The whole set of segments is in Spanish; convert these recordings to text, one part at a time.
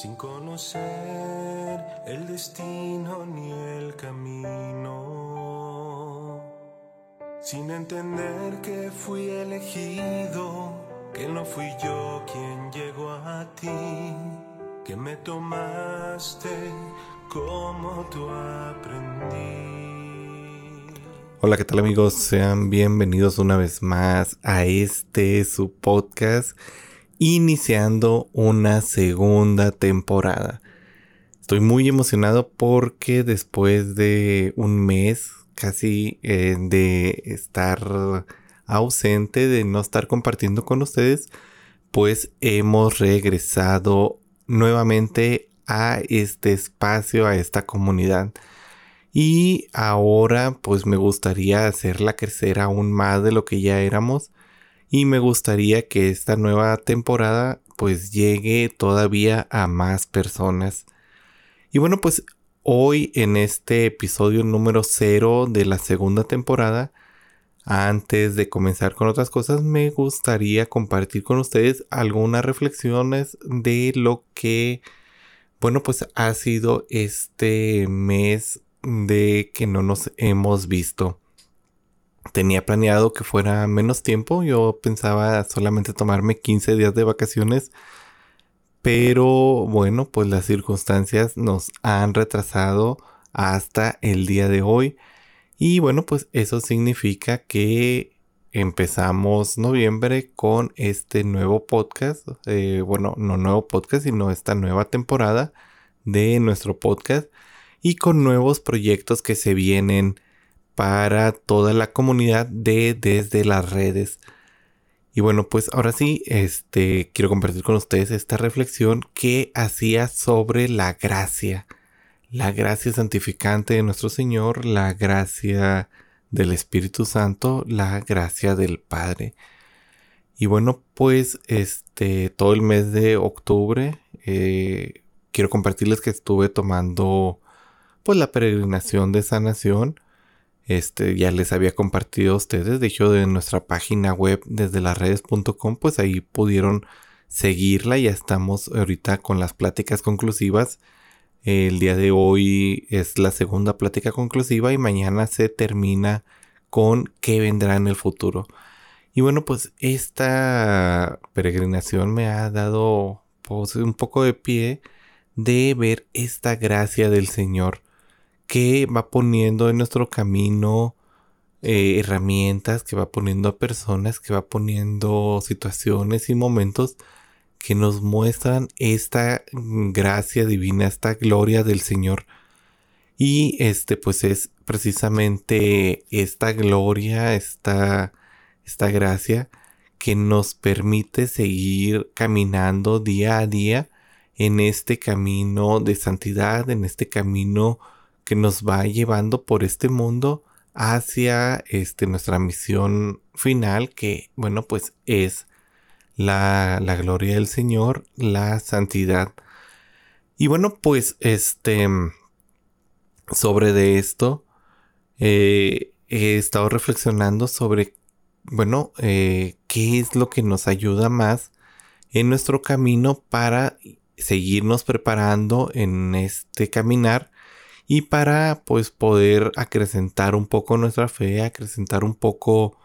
sin conocer el destino ni el camino, sin entender que fui elegido, que no fui yo quien llegó a ti, que me tomaste como tú aprendí. Hola, ¿qué tal amigos? Sean bienvenidos una vez más a este su podcast, iniciando una segunda temporada. Estoy muy emocionado porque después de un mes casi eh, de estar ausente, de no estar compartiendo con ustedes, pues hemos regresado nuevamente a este espacio, a esta comunidad y ahora pues me gustaría hacerla crecer aún más de lo que ya éramos. Y me gustaría que esta nueva temporada pues llegue todavía a más personas. Y bueno pues hoy en este episodio número 0 de la segunda temporada, antes de comenzar con otras cosas, me gustaría compartir con ustedes algunas reflexiones de lo que, bueno, pues ha sido este mes de que no nos hemos visto. Tenía planeado que fuera menos tiempo, yo pensaba solamente tomarme 15 días de vacaciones, pero bueno, pues las circunstancias nos han retrasado hasta el día de hoy. Y bueno, pues eso significa que empezamos noviembre con este nuevo podcast, eh, bueno, no nuevo podcast, sino esta nueva temporada de nuestro podcast y con nuevos proyectos que se vienen para toda la comunidad de desde las redes. Y bueno, pues ahora sí, este quiero compartir con ustedes esta reflexión que hacía sobre la gracia, la gracia santificante de nuestro Señor, la gracia del Espíritu Santo, la gracia del Padre. Y bueno, pues este todo el mes de octubre eh, quiero compartirles que estuve tomando pues la peregrinación de sanación. Este ya les había compartido a ustedes, de hecho de nuestra página web desde las redes.com, pues ahí pudieron seguirla. Ya estamos ahorita con las pláticas conclusivas. El día de hoy es la segunda plática conclusiva y mañana se termina con qué vendrá en el futuro. Y bueno, pues esta peregrinación me ha dado pues, un poco de pie de ver esta gracia del Señor que va poniendo en nuestro camino eh, herramientas, que va poniendo a personas, que va poniendo situaciones y momentos que nos muestran esta gracia divina, esta gloria del Señor. Y este pues es precisamente esta gloria, esta, esta gracia que nos permite seguir caminando día a día en este camino de santidad, en este camino que nos va llevando por este mundo hacia este, nuestra misión final, que bueno, pues es la, gloria del Señor, la santidad. Y bueno, pues este, sobre de esto, eh, he estado reflexionando sobre, bueno, eh, qué es lo que nos ayuda más en nuestro camino para seguirnos preparando en este caminar y para pues poder acrecentar un poco nuestra fe, acrecentar un poco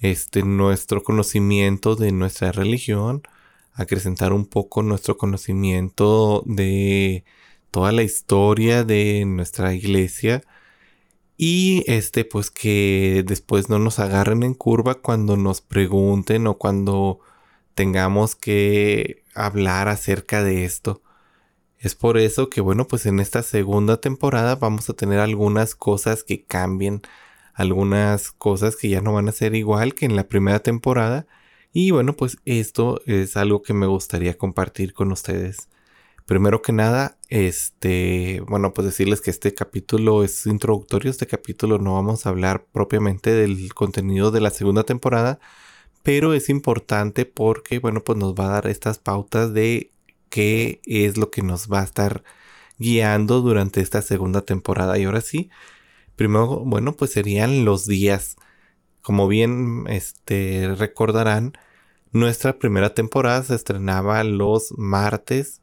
este nuestro conocimiento de nuestra religión, acrecentar un poco nuestro conocimiento de toda la historia de nuestra iglesia y este pues que después no nos agarren en curva cuando nos pregunten o cuando tengamos que hablar acerca de esto. Es por eso que bueno, pues en esta segunda temporada vamos a tener algunas cosas que cambien, algunas cosas que ya no van a ser igual que en la primera temporada. Y bueno, pues esto es algo que me gustaría compartir con ustedes. Primero que nada, este, bueno, pues decirles que este capítulo es introductorio, este capítulo no vamos a hablar propiamente del contenido de la segunda temporada, pero es importante porque, bueno, pues nos va a dar estas pautas de qué es lo que nos va a estar guiando durante esta segunda temporada. Y ahora sí, primero, bueno, pues serían los días. Como bien este, recordarán, nuestra primera temporada se estrenaba los martes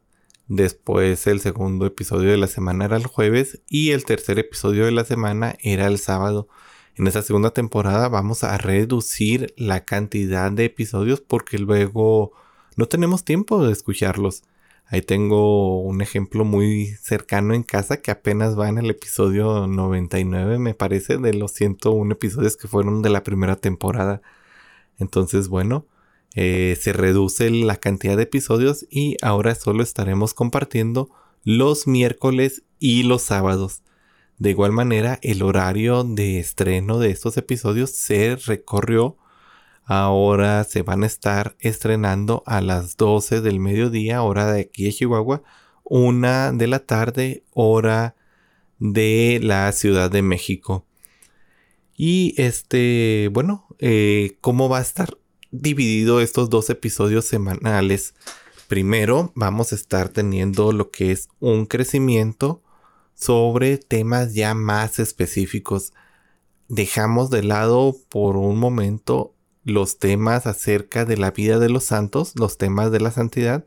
Después el segundo episodio de la semana era el jueves y el tercer episodio de la semana era el sábado. En esta segunda temporada vamos a reducir la cantidad de episodios porque luego no tenemos tiempo de escucharlos. Ahí tengo un ejemplo muy cercano en casa que apenas va en el episodio 99, me parece, de los 101 episodios que fueron de la primera temporada. Entonces, bueno, eh, se reduce la cantidad de episodios y ahora solo estaremos compartiendo los miércoles y los sábados. De igual manera, el horario de estreno de estos episodios se recorrió. Ahora se van a estar estrenando a las 12 del mediodía, hora de aquí de Chihuahua, una de la tarde, hora de la Ciudad de México. Y este, bueno, eh, ¿cómo va a estar? dividido estos dos episodios semanales. Primero vamos a estar teniendo lo que es un crecimiento sobre temas ya más específicos. Dejamos de lado por un momento los temas acerca de la vida de los santos, los temas de la santidad,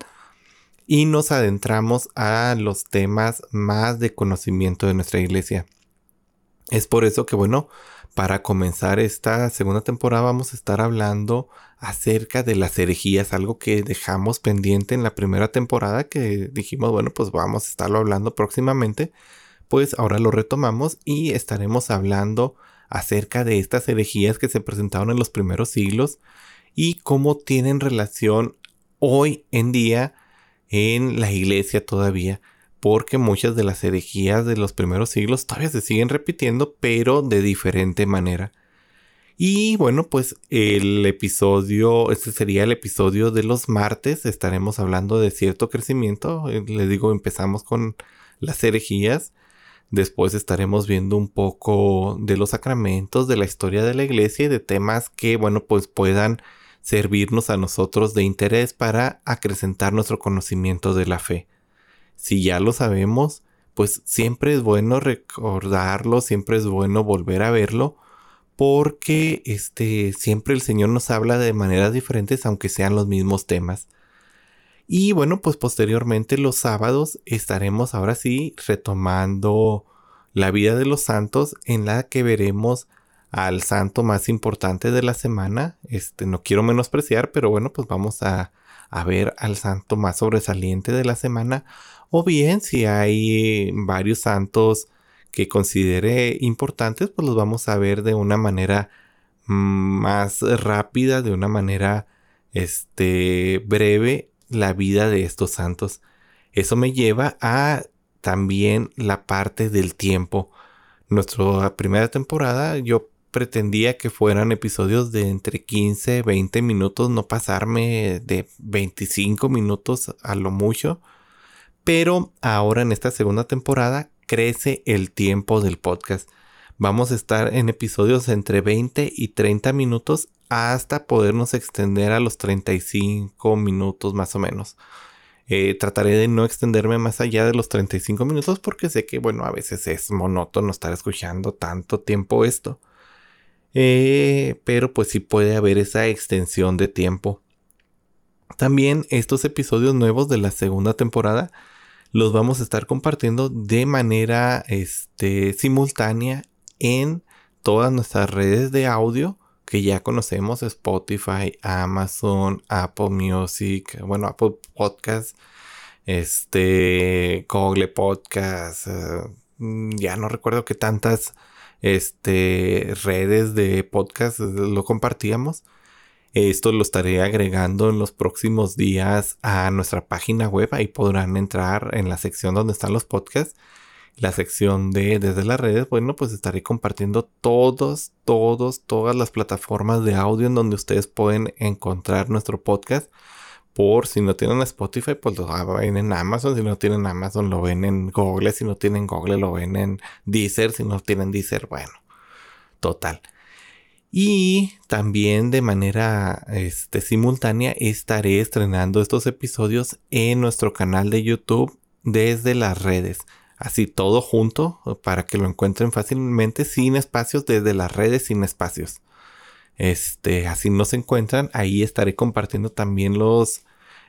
y nos adentramos a los temas más de conocimiento de nuestra iglesia. Es por eso que, bueno, para comenzar esta segunda temporada vamos a estar hablando acerca de las herejías, algo que dejamos pendiente en la primera temporada que dijimos, bueno, pues vamos a estarlo hablando próximamente. Pues ahora lo retomamos y estaremos hablando acerca de estas herejías que se presentaron en los primeros siglos y cómo tienen relación hoy en día en la iglesia todavía porque muchas de las herejías de los primeros siglos todavía se siguen repitiendo, pero de diferente manera. Y bueno, pues el episodio, este sería el episodio de los martes, estaremos hablando de cierto crecimiento, eh, les digo, empezamos con las herejías, después estaremos viendo un poco de los sacramentos, de la historia de la iglesia y de temas que, bueno, pues puedan servirnos a nosotros de interés para acrecentar nuestro conocimiento de la fe si ya lo sabemos, pues siempre es bueno recordarlo, siempre es bueno volver a verlo, porque este siempre el Señor nos habla de maneras diferentes aunque sean los mismos temas. Y bueno, pues posteriormente los sábados estaremos ahora sí retomando la vida de los santos en la que veremos al santo más importante de la semana. Este no quiero menospreciar, pero bueno, pues vamos a, a ver al santo más sobresaliente de la semana o bien, si hay varios santos que considere importantes, pues los vamos a ver de una manera más rápida, de una manera este, breve, la vida de estos santos. Eso me lleva a también la parte del tiempo. Nuestra primera temporada yo pretendía que fueran episodios de entre 15 20 minutos, no pasarme de 25 minutos a lo mucho. Pero ahora en esta segunda temporada crece el tiempo del podcast. Vamos a estar en episodios entre 20 y 30 minutos hasta podernos extender a los 35 minutos más o menos. Eh, trataré de no extenderme más allá de los 35 minutos porque sé que, bueno, a veces es monótono estar escuchando tanto tiempo esto. Eh, pero pues sí puede haber esa extensión de tiempo. También estos episodios nuevos de la segunda temporada los vamos a estar compartiendo de manera este, simultánea en todas nuestras redes de audio que ya conocemos, Spotify, Amazon, Apple Music, bueno, Apple Podcast, este, Google Podcast, eh, ya no recuerdo qué tantas este, redes de podcast lo compartíamos. Esto lo estaré agregando en los próximos días a nuestra página web. Ahí podrán entrar en la sección donde están los podcasts. La sección de desde las redes. Bueno, pues estaré compartiendo todos, todos, todas las plataformas de audio en donde ustedes pueden encontrar nuestro podcast. Por si no tienen Spotify, pues lo ven en Amazon. Si no tienen Amazon, lo ven en Google. Si no tienen Google, lo ven en Deezer. Si no tienen Deezer, bueno, total. Y también de manera este, simultánea estaré estrenando estos episodios en nuestro canal de YouTube desde las redes. Así todo junto para que lo encuentren fácilmente sin espacios desde las redes sin espacios. Este, así nos encuentran. Ahí estaré compartiendo también los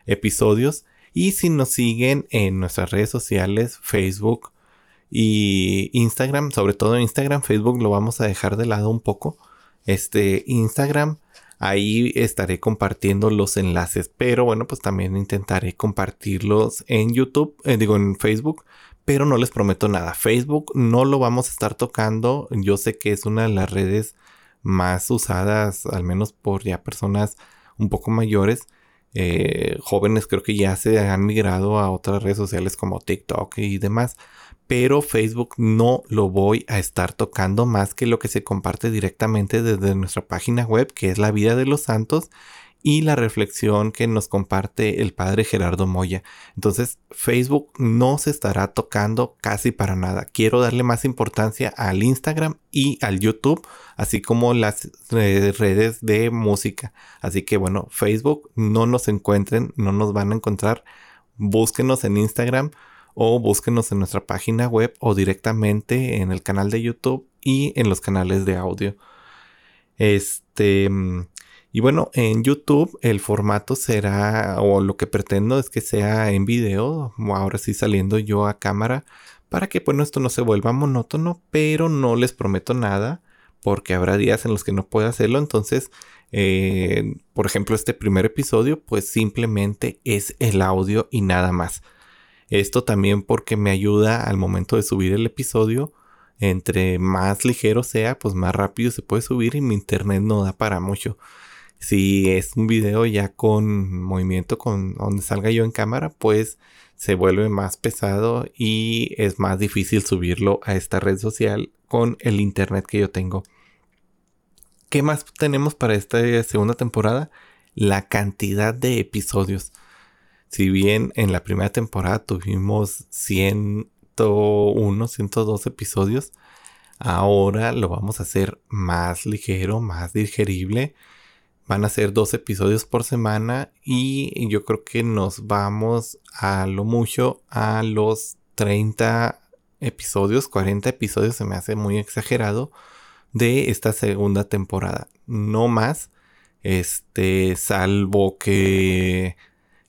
episodios. Y si nos siguen en nuestras redes sociales, Facebook y Instagram, sobre todo Instagram, Facebook lo vamos a dejar de lado un poco. Este Instagram, ahí estaré compartiendo los enlaces, pero bueno, pues también intentaré compartirlos en YouTube, eh, digo en Facebook, pero no les prometo nada. Facebook no lo vamos a estar tocando. Yo sé que es una de las redes más usadas, al menos por ya personas un poco mayores. Eh, jóvenes creo que ya se han migrado a otras redes sociales como TikTok y demás. Pero Facebook no lo voy a estar tocando más que lo que se comparte directamente desde nuestra página web, que es la vida de los santos y la reflexión que nos comparte el padre Gerardo Moya. Entonces, Facebook no se estará tocando casi para nada. Quiero darle más importancia al Instagram y al YouTube, así como las eh, redes de música. Así que bueno, Facebook no nos encuentren, no nos van a encontrar. Búsquenos en Instagram o búsquenos en nuestra página web o directamente en el canal de YouTube y en los canales de audio. Este mm, y bueno, en YouTube el formato será, o lo que pretendo es que sea en video, ahora sí saliendo yo a cámara, para que bueno, esto no se vuelva monótono, pero no les prometo nada, porque habrá días en los que no pueda hacerlo, entonces, eh, por ejemplo, este primer episodio, pues simplemente es el audio y nada más. Esto también porque me ayuda al momento de subir el episodio, entre más ligero sea, pues más rápido se puede subir y mi internet no da para mucho. Si es un video ya con movimiento, con donde salga yo en cámara, pues se vuelve más pesado y es más difícil subirlo a esta red social con el internet que yo tengo. ¿Qué más tenemos para esta segunda temporada? La cantidad de episodios. Si bien en la primera temporada tuvimos 101, 102 episodios, ahora lo vamos a hacer más ligero, más digerible Van a ser dos episodios por semana y yo creo que nos vamos a lo mucho a los 30 episodios, 40 episodios, se me hace muy exagerado, de esta segunda temporada. No más, este, salvo que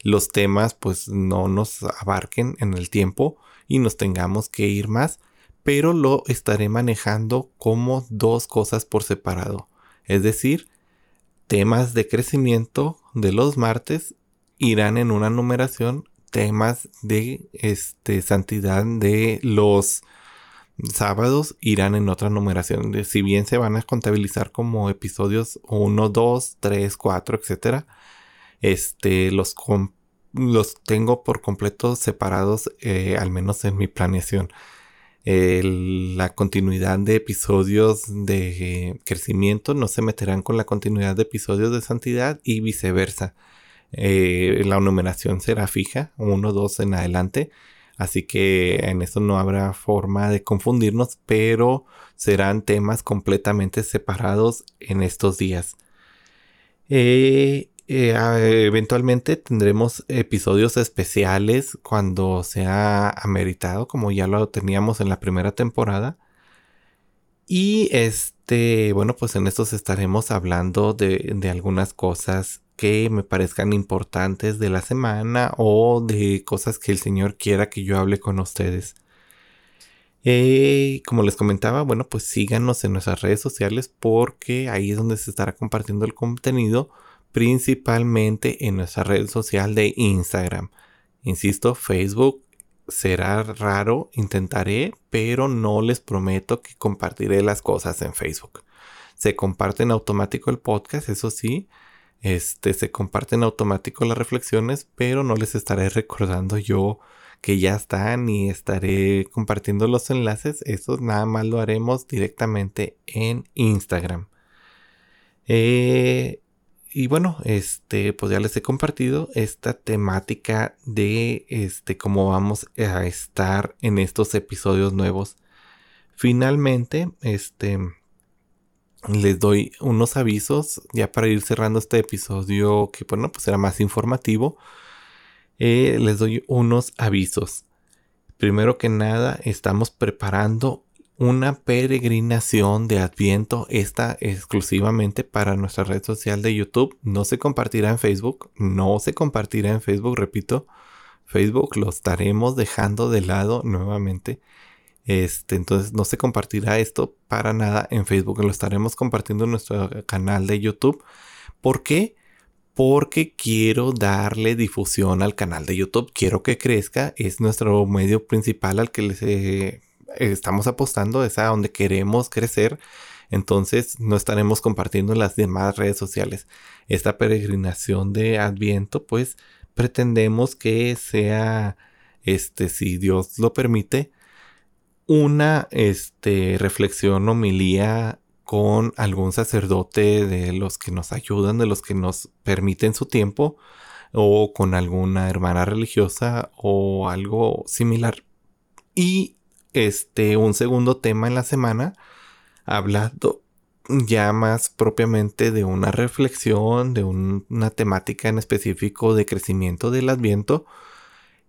los temas pues no nos abarquen en el tiempo y nos tengamos que ir más, pero lo estaré manejando como dos cosas por separado. Es decir, temas de crecimiento de los martes irán en una numeración, temas de este, santidad de los sábados irán en otra numeración. Si bien se van a contabilizar como episodios 1, 2, 3, 4, etcétera, este, los, los tengo por completo separados, eh, al menos en mi planeación la continuidad de episodios de crecimiento no se meterán con la continuidad de episodios de santidad y viceversa. Eh, la numeración será fija, uno, dos en adelante. Así que en eso no habrá forma de confundirnos, pero serán temas completamente separados en estos días. Eh, eh, eventualmente tendremos episodios especiales cuando sea ameritado, como ya lo teníamos en la primera temporada. Y este, bueno, pues en estos estaremos hablando de, algunas cosas que me parezcan importantes de la semana o de cosas que el Señor quiera que yo hable con ustedes. Eh, como les comentaba, bueno, pues síganos en nuestras redes sociales porque ahí es donde se estará compartiendo el contenido principalmente en nuestra red social de Instagram. Insisto, Facebook será raro, intentaré, pero no les prometo que compartiré las cosas en Facebook. Se comparte en automático el podcast, eso sí. Este, se comparten en automático las reflexiones, pero no les estaré recordando yo que ya están y estaré compartiendo los enlaces. Eso nada más lo haremos directamente en Instagram. Eh, y bueno, este, pues ya les he compartido esta temática de este, cómo vamos a estar en estos episodios nuevos. Finalmente, este, les doy unos avisos ya para ir cerrando este episodio que, bueno, pues era más informativo. Eh, les doy unos avisos. Primero que nada, estamos preparando una peregrinación de Adviento, esta exclusivamente para nuestra red social de YouTube. No se compartirá en Facebook, no se compartirá en Facebook, repito. Facebook lo estaremos dejando de lado nuevamente. Este, entonces no se compartirá esto para nada en Facebook. Lo estaremos compartiendo en nuestro canal de YouTube. ¿Por qué? Porque quiero darle difusión al canal de YouTube. Quiero que crezca. Es nuestro medio principal al que les eh, estamos apostando. Es a donde queremos crecer. Entonces no estaremos compartiendo en las demás redes sociales. Esta peregrinación de Adviento, pues pretendemos que sea, este, si Dios lo permite, una este, reflexión homilía con algún sacerdote de los que nos ayudan, de los que nos permiten su tiempo, o con alguna hermana religiosa o algo similar. Y este, un segundo tema en la semana, hablando ya más propiamente de una reflexión, de una temática en específico de crecimiento del adviento,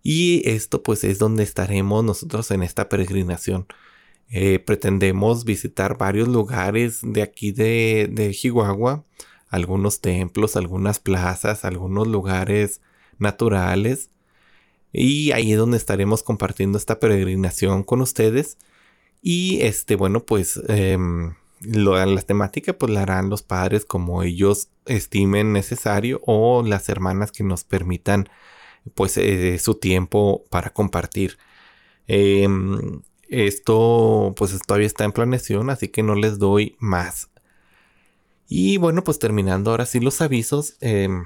y esto pues es donde estaremos nosotros en esta peregrinación. Eh, pretendemos visitar varios lugares de aquí de, de Chihuahua, algunos templos, algunas plazas, algunos lugares naturales. Y ahí es donde estaremos compartiendo esta peregrinación con ustedes. Y este, bueno, pues em, lo, la temática pues la harán los padres como ellos estimen necesario o las hermanas que nos permitan pues eh, su tiempo para compartir. Em, esto pues todavía está en planeación, así que no les doy más. Y bueno, pues terminando ahora sí los avisos, em,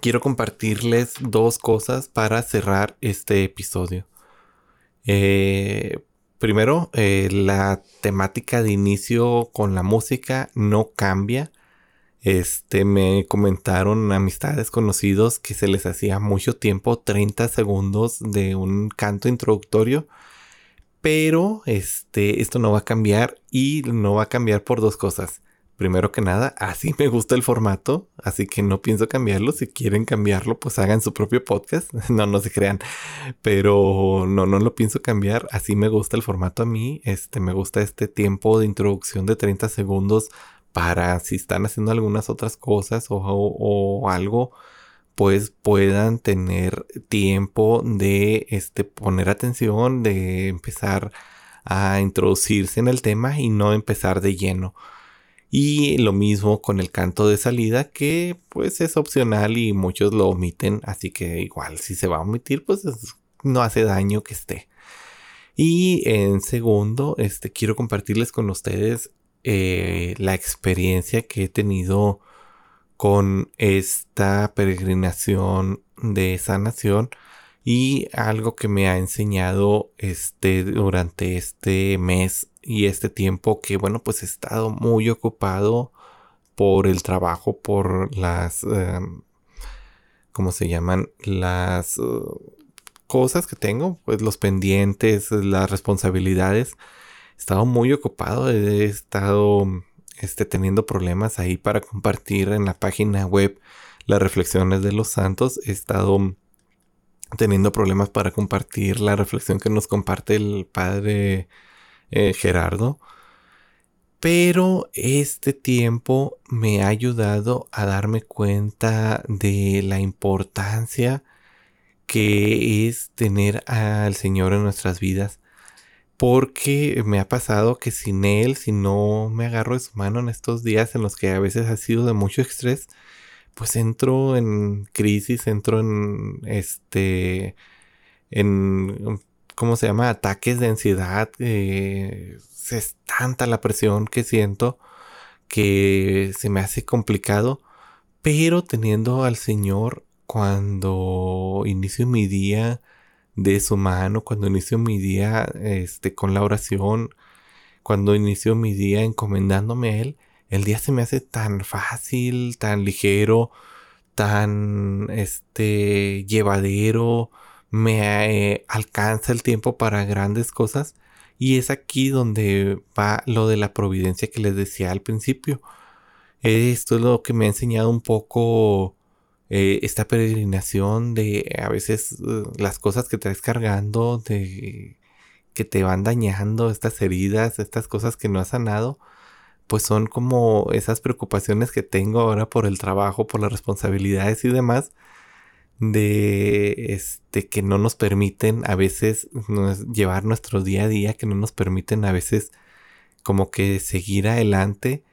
quiero compartirles dos cosas para cerrar este episodio. Eh, primero, eh, la temática de inicio con la música no cambia. Este, me comentaron amistades conocidos que se les hacía mucho tiempo, 30 segundos de un canto introductorio. Pero este, esto no va a cambiar y no va a cambiar por dos cosas. Primero que nada, así me gusta el formato, así que no pienso cambiarlo. Si quieren cambiarlo, pues hagan su propio podcast. No, no se crean. Pero no, no lo pienso cambiar. Así me gusta el formato a mí. Este, me gusta este tiempo de introducción de 30 segundos para si están haciendo algunas otras cosas o, algo, pues puedan tener tiempo de este, poner atención, de empezar a introducirse en el tema y no empezar de lleno. Y lo mismo con el canto de salida que pues es opcional y muchos lo omiten, así que igual si se va a omitir pues no hace daño que esté. Y en segundo, este quiero compartirles con ustedes eh, la experiencia que he tenido con esta peregrinación de sanación y algo que me ha enseñado este durante este mes y este tiempo que bueno pues he estado muy ocupado por el trabajo por las em, cómo se llaman las uh, cosas que tengo pues los pendientes las responsabilidades he estado muy ocupado, he estado este, teniendo problemas ahí para compartir en la página web las reflexiones de los santos. He estado teniendo problemas para compartir la reflexión que nos comparte el padre eh, Gerardo. Pero este tiempo me ha ayudado a darme cuenta de la importancia que es tener al Señor en nuestras vidas porque me ha pasado que sin él, si no me agarro de su mano en estos días en los que a veces ha sido de mucho estrés, pues entro en crisis, entro en este, en, ¿cómo se llama? Ataques de ansiedad. Eh, es tanta la presión que siento que se me hace complicado, pero teniendo al Señor cuando inicio mi día, de su mano, cuando inicio mi día este, con la oración, cuando inicio mi día encomendándome a Él, el día se me hace tan fácil, tan ligero, tan este, llevadero, me eh, alcanza el tiempo para grandes cosas. Y es aquí donde va lo de la providencia que les decía al principio. Esto es lo que me ha enseñado un poco eh, esta peregrinación de a veces eh, las cosas que traes cargando, de que te van dañando, estas heridas, estas cosas que no has sanado, pues son como esas preocupaciones que tengo ahora por el trabajo, por las responsabilidades y demás, de este que no nos permiten a veces llevar nuestro día a día, que no nos permiten a veces como que seguir adelante.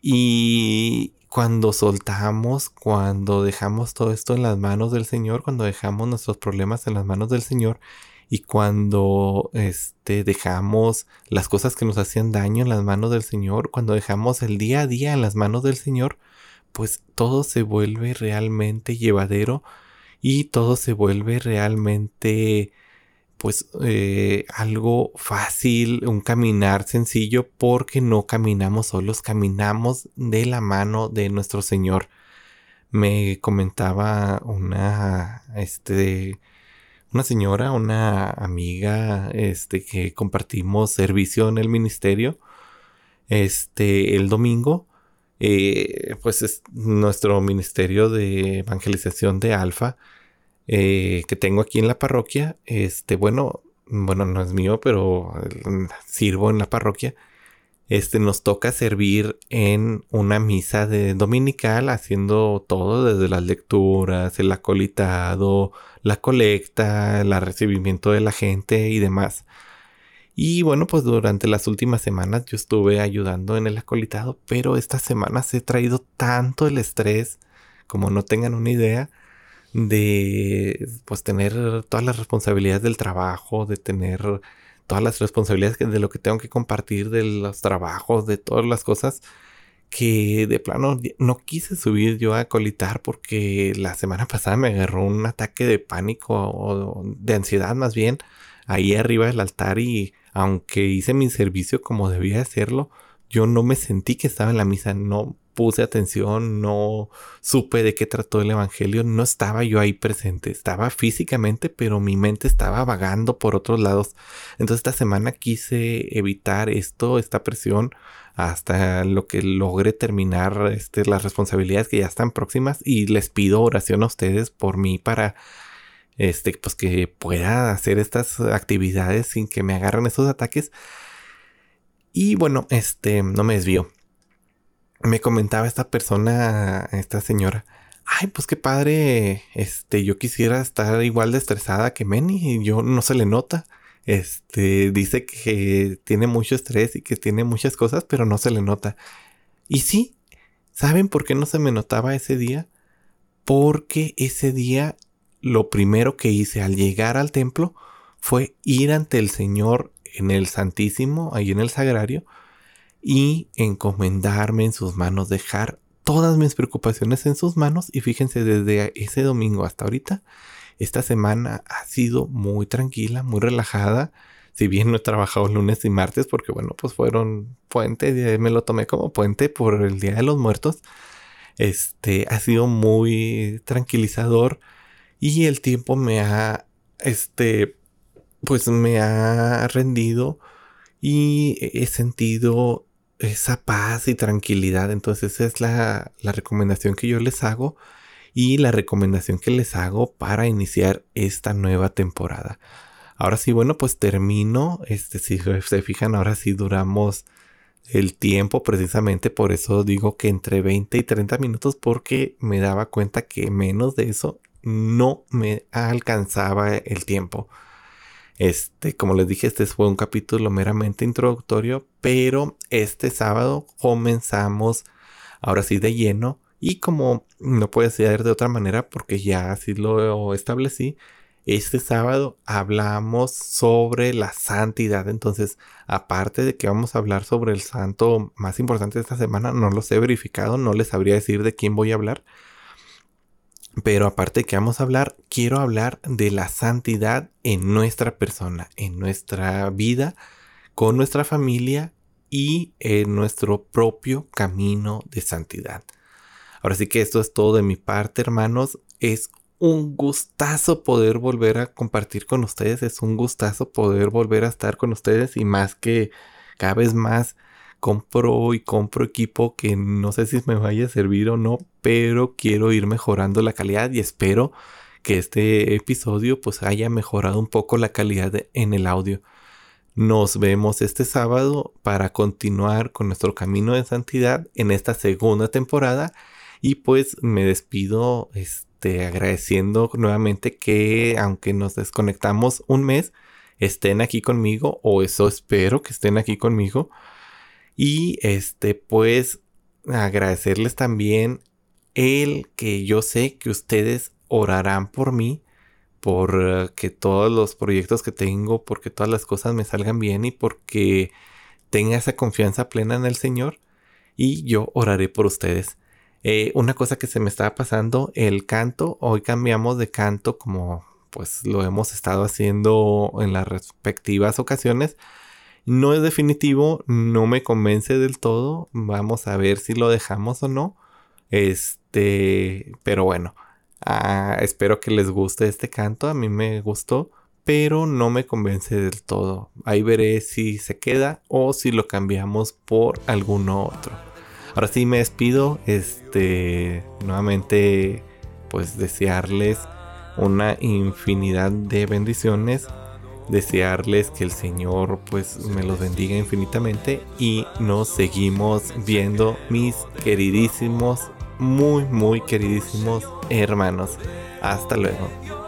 Y cuando soltamos, cuando dejamos todo esto en las manos del Señor, cuando dejamos nuestros problemas en las manos del Señor y cuando este dejamos las cosas que nos hacían daño en las manos del Señor, cuando dejamos el día a día en las manos del Señor, pues todo se vuelve realmente llevadero y todo se vuelve realmente pues eh, algo fácil, un caminar sencillo porque no caminamos solos, caminamos de la mano de nuestro Señor. Me comentaba una, este, una señora, una amiga, este, que compartimos servicio en el ministerio, este, el domingo, eh, pues es nuestro ministerio de evangelización de Alfa, eh, que tengo aquí en la parroquia, este, bueno, bueno, no es mío, pero mm, sirvo en la parroquia. Este, nos toca servir en una misa de dominical, haciendo todo desde las lecturas, el acolitado, la colecta, el recibimiento de la gente y demás. Y bueno, pues durante las últimas semanas yo estuve ayudando en el acolitado, pero estas semanas he traído tanto el estrés, como no tengan una idea, de pues tener todas las responsabilidades del trabajo, de tener todas las responsabilidades de lo que tengo que compartir, de los trabajos, de todas las cosas que de plano no quise subir yo a colitar porque la semana pasada me agarró un ataque de pánico o de ansiedad más bien ahí arriba del altar y aunque hice mi servicio como debía hacerlo, yo no me sentí que estaba en la misa, no puse atención, no supe de qué trató el Evangelio, no estaba yo ahí presente, estaba físicamente, pero mi mente estaba vagando por otros lados. Entonces esta semana quise evitar esto, esta presión, hasta lo que logre terminar este, las responsabilidades que ya están próximas y les pido oración a ustedes por mí para este, pues que pueda hacer estas actividades sin que me agarren esos ataques. Y bueno, este, no me desvío me comentaba esta persona, esta señora, ay, pues qué padre, este, yo quisiera estar igual de estresada que Manny y yo no se le nota. Este, dice que tiene mucho estrés y que tiene muchas cosas, pero no se le nota. Y sí, ¿saben por qué no se me notaba ese día? Porque ese día lo primero que hice al llegar al templo fue ir ante el Señor en el Santísimo, ahí en el Sagrario, y encomendarme en sus manos, dejar todas mis preocupaciones en sus manos y fíjense desde ese domingo hasta ahorita, esta semana ha sido muy tranquila, muy relajada. Si bien no he trabajado lunes y martes porque bueno, pues fueron puente, me lo tomé como puente por el Día de los Muertos. Este ha sido muy tranquilizador y el tiempo me ha este pues me ha rendido y he sentido esa paz y tranquilidad. Entonces esa es la, recomendación que yo les hago y la recomendación que les hago para iniciar esta nueva temporada. Ahora sí, bueno, pues termino. Este, si se fijan, ahora sí duramos el tiempo precisamente por eso digo que entre 20 y 30 minutos porque me daba cuenta que menos de eso no me alcanzaba el tiempo. Este, como les dije, este fue un capítulo meramente introductorio, pero este sábado comenzamos ahora sí de lleno y como no puede ser de otra manera porque ya así lo establecí, este sábado hablamos sobre la santidad. Entonces, aparte de que vamos a hablar sobre el santo más importante de esta semana, no los he verificado, no les sabría decir de quién voy a hablar. Pero aparte que vamos a hablar, quiero hablar de la santidad en nuestra persona, en nuestra vida, con nuestra familia y en nuestro propio camino de santidad. Ahora sí que esto es todo de mi parte, hermanos. Es un gustazo poder volver a compartir con ustedes. Es un gustazo poder volver a estar con ustedes y más que cada vez más compro y compro equipo que no sé si me vaya a servir o no, pero quiero ir mejorando la calidad y espero que este episodio pues haya mejorado un poco la calidad en el audio. Nos vemos este sábado para continuar con nuestro camino de santidad en esta segunda temporada y pues me despido este agradeciendo nuevamente que aunque nos desconectamos un mes, estén aquí conmigo, o eso espero que estén aquí conmigo. Y este, pues, agradecerles también el que yo sé que ustedes orarán por mí, por que todos los proyectos que tengo, porque todas las cosas me salgan bien y porque tenga esa confianza plena en el Señor. Y yo oraré por ustedes. Eh, una cosa que se me estaba pasando, el canto, hoy cambiamos de canto como pues lo hemos estado haciendo en las respectivas ocasiones. No es definitivo, no me convence del todo. Vamos a ver si lo dejamos o no. Este, pero bueno, ah, espero que les guste este canto. A mí me gustó, pero no me convence del todo. Ahí veré si se queda o si lo cambiamos por alguno otro. Ahora sí me despido. Este, nuevamente, pues desearles una infinidad de bendiciones. Desearles que el Señor pues me los bendiga infinitamente y nos seguimos viendo mis queridísimos, muy muy queridísimos hermanos. Hasta luego.